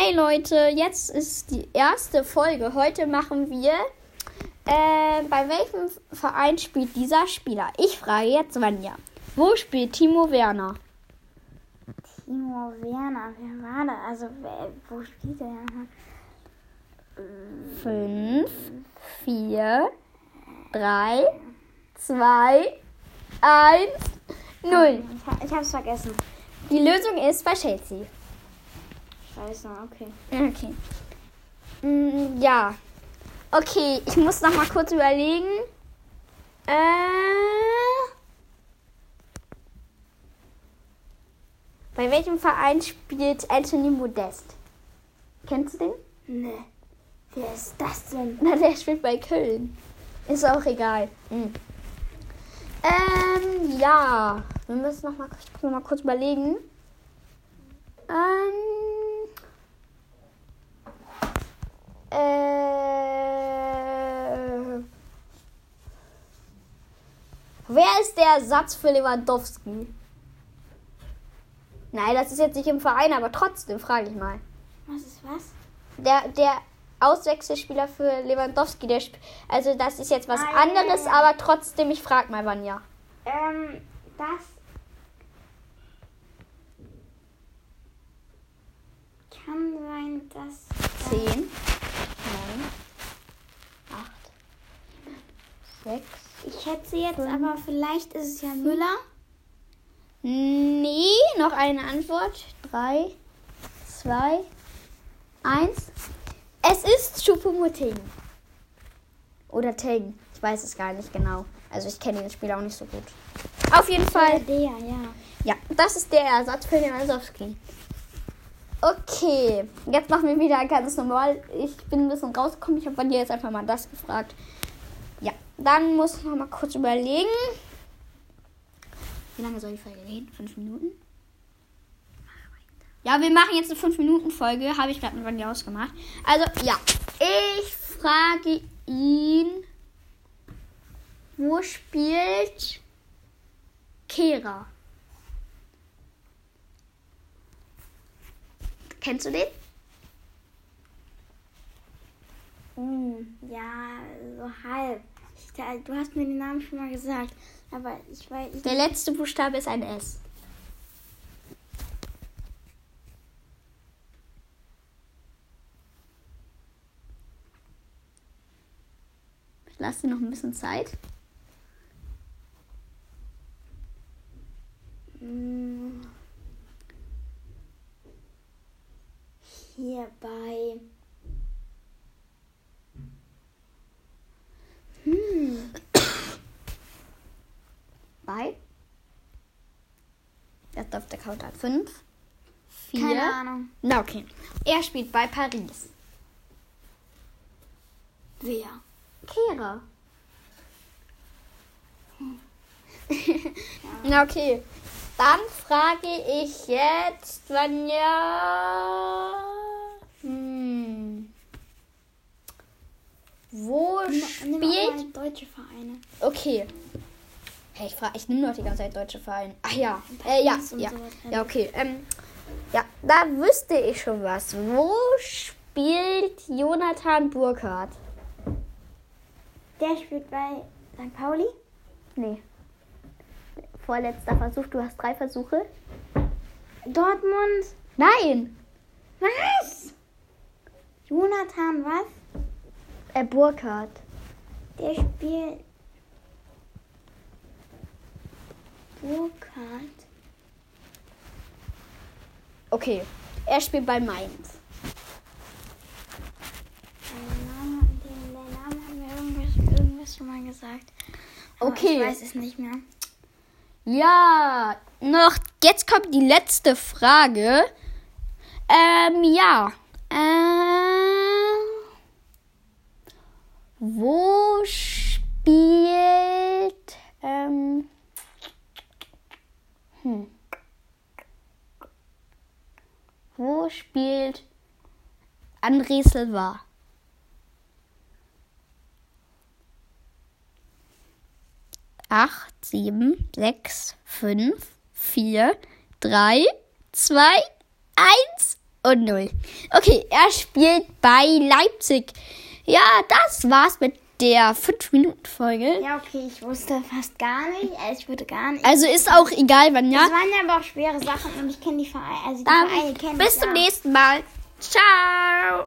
Hey Leute, jetzt ist die erste Folge. Heute machen wir, äh, bei welchem Verein spielt dieser Spieler? Ich frage jetzt Vanja. Wo spielt Timo Werner? Timo Werner, wer war da? Also, wer, wo spielt er? Fünf, vier, drei, zwei, eins, null. Ich hab's vergessen. Die Lösung ist bei Chelsea. Scheiße, okay. Okay. Mm, ja. Okay, ich muss noch mal kurz überlegen. Äh, bei welchem Verein spielt Anthony Modest? Kennst du den? Nee. Wer ist das denn? Na, der spielt bei Köln. Ist auch egal. Hm. Ähm, ja. Wir müssen noch mal, noch mal kurz überlegen. Ähm. Äh. Wer ist der Ersatz für Lewandowski? Nein, das ist jetzt nicht im Verein, aber trotzdem frage ich mal. Was ist was? Der, der Auswechselspieler für Lewandowski, der sp also das ist jetzt was Ah, ja, anderes, ja, ja. aber trotzdem, ich frage mal Vanja. Ähm, das. Kann sein, dass. 10, Ich schätze jetzt, aber vielleicht ist es ja Müller. Nee, noch eine Antwort. 3, 2, 1. Es ist Choupo-Moting. Oder Teng. Ich weiß es gar nicht genau. Also ich kenne den Spieler auch nicht so gut. Auf jeden Fall. Der, ja. Ja, das ist der Ersatz für den Asowski. Okay, jetzt machen wir wieder ganz normal. Ich bin ein bisschen rausgekommen. Ich habe von dir jetzt einfach mal das gefragt. Dann muss ich noch mal kurz überlegen. Wie lange soll die Folge gehen? Fünf Minuten? Ja, wir machen jetzt eine 5-Minuten-Folge. Habe ich gerade mit Vanja ausgemacht. Also, ja. Ich frage ihn, wo spielt Kera? Kennst du den? Hm, ja, so halb. Da- du hast mir den Namen schon mal gesagt. Aber ich weiß. Ich, Der letzte Buchstabe ist ein S. Ich lasse dir noch ein bisschen Zeit. Hm. Hier bei. Hm. Bei. Jetzt auf der Counter. Fünf. Vier. Keine Ahnung. Na, okay. Er spielt bei Paris. Wer? Kehrer. Na, okay. Dann frage ich jetzt, Vanja. Hm. Wo spielt. deutsche Vereine. Okay. Hey, ich frage, ich nehme doch die ganze Zeit deutsche Vereine. Ach ja. Äh, ja, ja. Ja, okay. Ähm, ja, da wüsste ich schon was. Wo spielt Jonathan Burkhardt? Der spielt bei St. Pauli. Nee. Vorletzter Versuch, du hast drei Versuche. Dortmund. Nein! Was? Jonathan, was? Äh, Burkhardt. Der spielt. Burkhardt. Okay. Er spielt bei Mainz. Den, irgendwas, irgendwas schon mal gesagt. Aber Okay. Ich weiß es nicht mehr. Ja, noch, jetzt kommt die letzte Frage. Ähm, ja. Ähm, wo spielt, ähm, hm. Wo spielt André Silva? acht, sieben, sechs, fünf, vier, drei, zwei, eins, und 0. Okay, er spielt bei Leipzig. Ja, das war's mit der 5-Minuten-Folge. Ja, okay, ich wusste fast gar nicht. Also ich würde gar nicht. Also ist auch egal, wann ja. Das waren ja aber auch schwere Sachen und ich kenne die Vereine. Also die Vereine Dann kenne bis zum ja. nächsten Mal. Ciao.